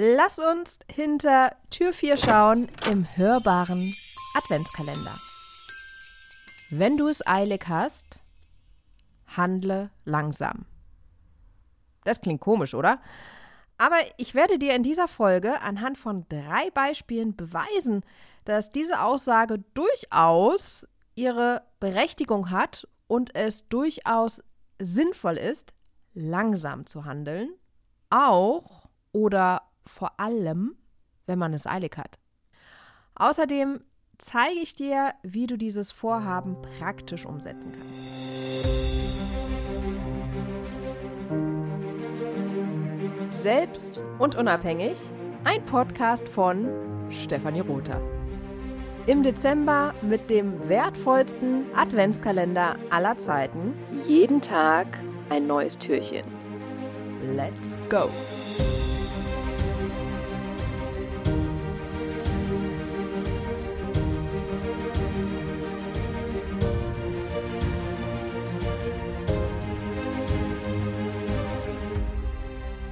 Lass uns hinter Tür 4 schauen im hörbaren Adventskalender. Wenn du es eilig hast, handle langsam. Das klingt komisch, oder? Aber ich werde dir in dieser Folge anhand von drei Beispielen beweisen, dass diese Aussage durchaus ihre Berechtigung hat und es durchaus sinnvoll ist, langsam zu handeln, auch oder vor allem, wenn man es eilig hat. Außerdem zeige ich dir, wie du dieses Vorhaben praktisch umsetzen kannst. Selbst und unabhängig, ein Podcast von Stefanie Rother. Im Dezember mit dem wertvollsten Adventskalender aller Zeiten. Jeden Tag ein neues Türchen. Let's go!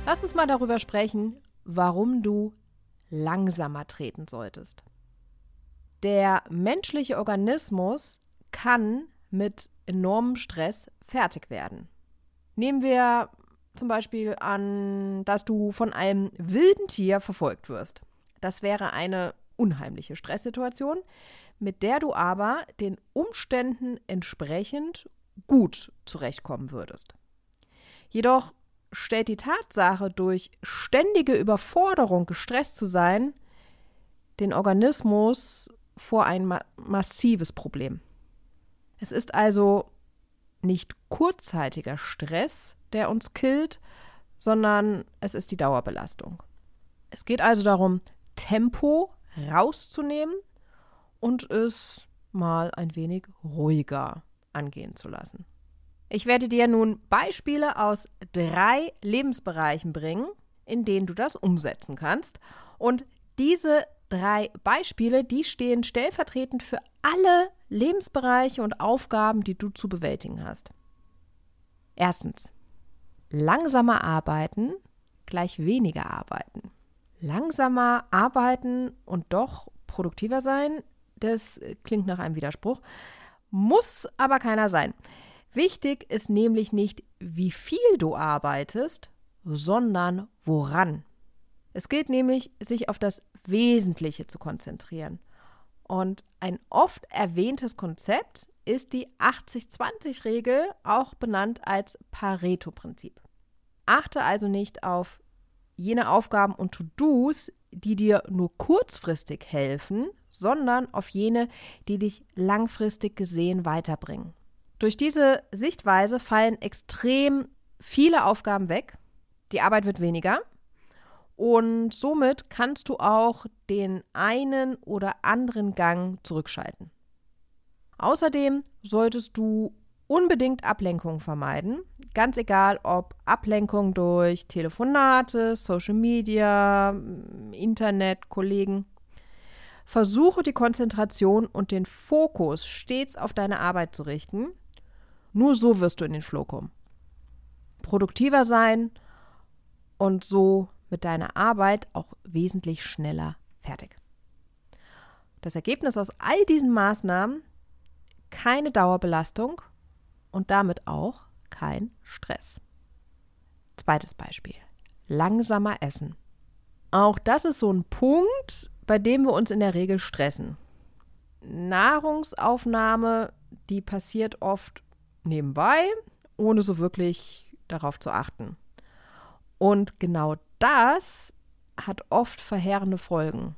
Lass uns mal darüber sprechen, warum du langsamer treten solltest. Der menschliche Organismus kann mit enormem Stress fertig werden. Nehmen wir zum Beispiel an, dass du von einem wilden Tier verfolgt wirst. Das wäre eine unheimliche Stresssituation, mit der du aber den Umständen entsprechend gut zurechtkommen würdest. Jedoch stellt die Tatsache, durch ständige Überforderung gestresst zu sein, den Organismus vor ein ma massives Problem. Es ist also nicht kurzzeitiger Stress, der uns killt, sondern es ist die Dauerbelastung. Es geht also darum, Tempo rauszunehmen und es mal ein wenig ruhiger angehen zu lassen. Ich werde dir nun Beispiele aus drei Lebensbereichen bringen, in denen du das umsetzen kannst. Und diese drei Beispiele, die stehen stellvertretend für alle Lebensbereiche und Aufgaben, die du zu bewältigen hast. Erstens, langsamer arbeiten gleich weniger arbeiten. Langsamer arbeiten und doch produktiver sein, das klingt nach einem Widerspruch, muss aber keiner sein. Wichtig ist nämlich nicht, wie viel du arbeitest, sondern woran. Es gilt nämlich, sich auf das Wesentliche zu konzentrieren. Und ein oft erwähntes Konzept ist die 80-20-Regel, auch benannt als Pareto-Prinzip. Achte also nicht auf jene Aufgaben und To-Dos, die dir nur kurzfristig helfen, sondern auf jene, die dich langfristig gesehen weiterbringen. Durch diese Sichtweise fallen extrem viele Aufgaben weg, die Arbeit wird weniger und somit kannst du auch den einen oder anderen Gang zurückschalten. Außerdem solltest du unbedingt Ablenkung vermeiden, ganz egal ob Ablenkung durch Telefonate, Social Media, Internet, Kollegen. Versuche die Konzentration und den Fokus stets auf deine Arbeit zu richten nur so wirst du in den Flow kommen. Produktiver sein und so mit deiner Arbeit auch wesentlich schneller fertig. Das Ergebnis aus all diesen Maßnahmen keine Dauerbelastung und damit auch kein Stress. Zweites Beispiel. Langsamer essen. Auch das ist so ein Punkt, bei dem wir uns in der Regel stressen. Nahrungsaufnahme, die passiert oft nebenbei, ohne so wirklich darauf zu achten. Und genau das hat oft verheerende Folgen.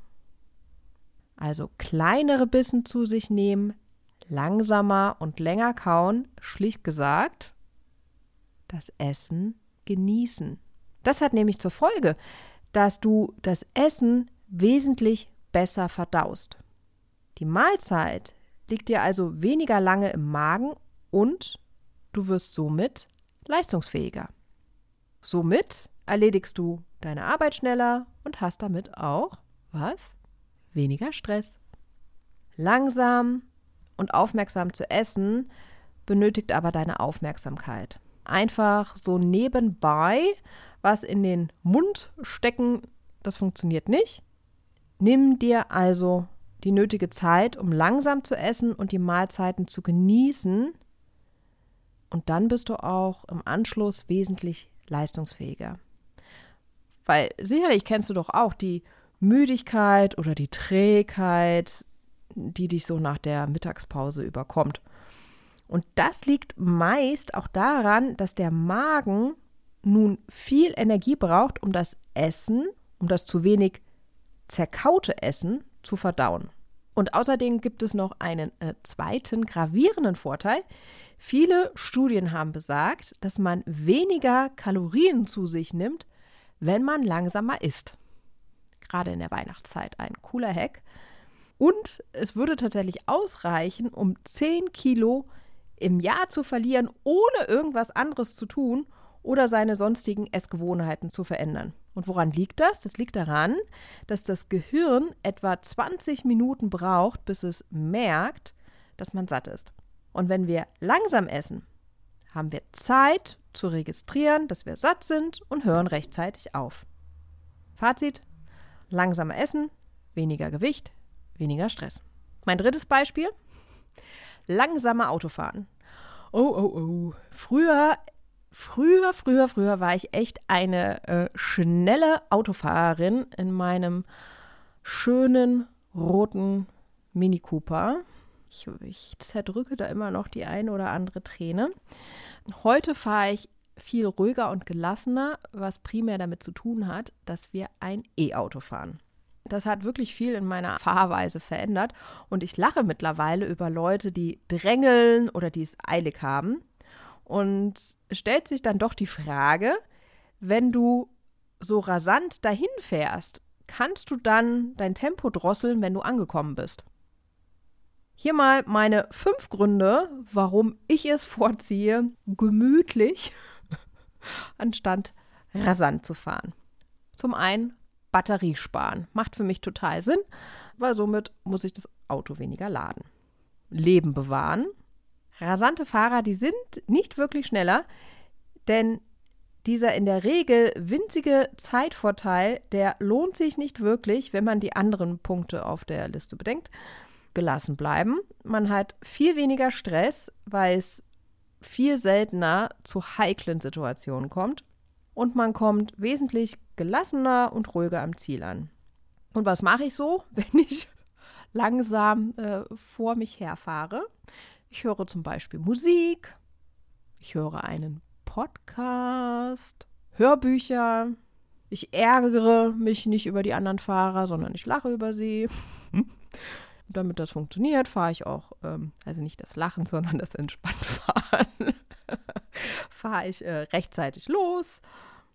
Also kleinere Bissen zu sich nehmen, langsamer und länger kauen, schlicht gesagt, das Essen genießen. Das hat nämlich zur Folge, dass du das Essen wesentlich besser verdaust. Die Mahlzeit liegt dir also weniger lange im Magen und du wirst somit leistungsfähiger. Somit erledigst du deine Arbeit schneller und hast damit auch was? Weniger Stress. Langsam und aufmerksam zu essen benötigt aber deine Aufmerksamkeit. Einfach so nebenbei was in den Mund stecken das funktioniert nicht. Nimm dir also die nötige Zeit, um langsam zu essen und die Mahlzeiten zu genießen. Und dann bist du auch im Anschluss wesentlich leistungsfähiger. Weil sicherlich kennst du doch auch die Müdigkeit oder die Trägheit, die dich so nach der Mittagspause überkommt. Und das liegt meist auch daran, dass der Magen nun viel Energie braucht, um das Essen, um das zu wenig zerkaute Essen zu verdauen. Und außerdem gibt es noch einen äh, zweiten gravierenden Vorteil. Viele Studien haben besagt, dass man weniger Kalorien zu sich nimmt, wenn man langsamer isst. Gerade in der Weihnachtszeit ein cooler Hack. Und es würde tatsächlich ausreichen, um 10 Kilo im Jahr zu verlieren, ohne irgendwas anderes zu tun oder seine sonstigen Essgewohnheiten zu verändern. Und woran liegt das? Das liegt daran, dass das Gehirn etwa 20 Minuten braucht, bis es merkt, dass man satt ist. Und wenn wir langsam essen, haben wir Zeit zu registrieren, dass wir satt sind und hören rechtzeitig auf. Fazit: langsamer Essen, weniger Gewicht, weniger Stress. Mein drittes Beispiel: langsamer Autofahren. Oh, oh, oh. Früher Früher, früher, früher war ich echt eine äh, schnelle Autofahrerin in meinem schönen roten Mini Cooper. Ich, ich zerdrücke da immer noch die eine oder andere Träne. Heute fahre ich viel ruhiger und gelassener, was primär damit zu tun hat, dass wir ein E-Auto fahren. Das hat wirklich viel in meiner Fahrweise verändert und ich lache mittlerweile über Leute, die drängeln oder die es eilig haben. Und stellt sich dann doch die Frage, wenn du so rasant dahin fährst, kannst du dann dein Tempo drosseln, wenn du angekommen bist? Hier mal meine fünf Gründe, warum ich es vorziehe, gemütlich anstatt rasant zu fahren. Zum einen Batterie sparen. Macht für mich total Sinn, weil somit muss ich das Auto weniger laden. Leben bewahren. Rasante Fahrer, die sind nicht wirklich schneller, denn dieser in der Regel winzige Zeitvorteil, der lohnt sich nicht wirklich, wenn man die anderen Punkte auf der Liste bedenkt. Gelassen bleiben. Man hat viel weniger Stress, weil es viel seltener zu heiklen Situationen kommt. Und man kommt wesentlich gelassener und ruhiger am Ziel an. Und was mache ich so, wenn ich langsam äh, vor mich herfahre? Ich höre zum Beispiel Musik, ich höre einen Podcast, Hörbücher. Ich ärgere mich nicht über die anderen Fahrer, sondern ich lache über sie. damit das funktioniert, fahre ich auch, ähm, also nicht das Lachen, sondern das Entspanntfahren, fahre ich äh, rechtzeitig los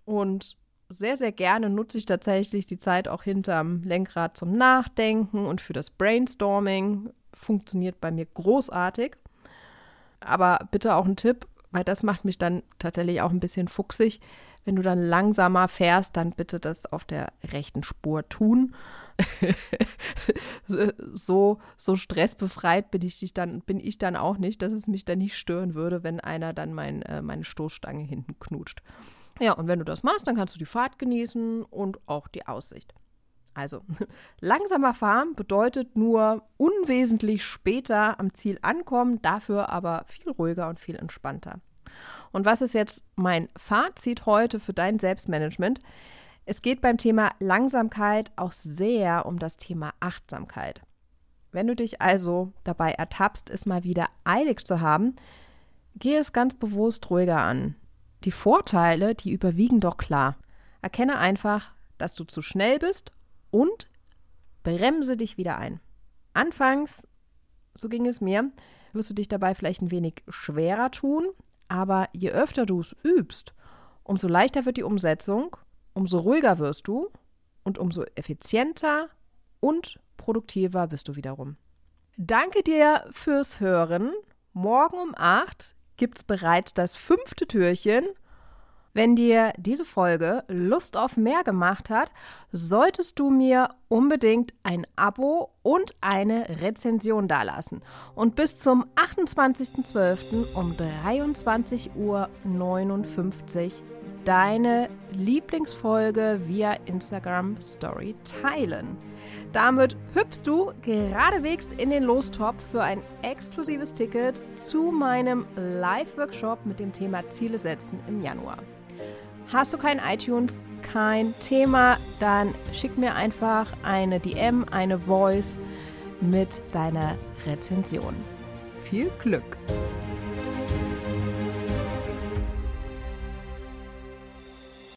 und sehr, sehr gerne nutze ich tatsächlich die Zeit auch hinterm Lenkrad zum Nachdenken und für das Brainstorming. Funktioniert bei mir großartig. Aber bitte auch ein Tipp, weil das macht mich dann tatsächlich auch ein bisschen fuchsig. Wenn du dann langsamer fährst, dann bitte das auf der rechten Spur tun. so, so stressbefreit bin ich, dann, bin ich dann auch nicht, dass es mich dann nicht stören würde, wenn einer dann mein, äh, meine Stoßstange hinten knutscht. Ja, und wenn du das machst, dann kannst du die Fahrt genießen und auch die Aussicht. Also, langsamer fahren bedeutet nur unwesentlich später am Ziel ankommen, dafür aber viel ruhiger und viel entspannter. Und was ist jetzt mein Fazit heute für dein Selbstmanagement? Es geht beim Thema Langsamkeit auch sehr um das Thema Achtsamkeit. Wenn du dich also dabei ertappst, es mal wieder eilig zu haben, geh es ganz bewusst ruhiger an. Die Vorteile, die überwiegen doch klar. Erkenne einfach, dass du zu schnell bist und bremse dich wieder ein. Anfangs, so ging es mir, wirst du dich dabei vielleicht ein wenig schwerer tun, aber je öfter du es übst, umso leichter wird die Umsetzung, umso ruhiger wirst du und umso effizienter und produktiver bist du wiederum. Danke dir fürs Hören. Morgen um 8 gibt es bereits das fünfte Türchen wenn dir diese Folge Lust auf mehr gemacht hat, solltest du mir unbedingt ein Abo und eine Rezension dalassen. Und bis zum 28.12. um 23.59 Uhr deine Lieblingsfolge via Instagram Story teilen. Damit hüpfst du geradewegs in den Lostopf für ein exklusives Ticket zu meinem Live-Workshop mit dem Thema Ziele setzen im Januar. Hast du kein iTunes? Kein Thema. Dann schick mir einfach eine DM, eine Voice mit deiner Rezension. Viel Glück!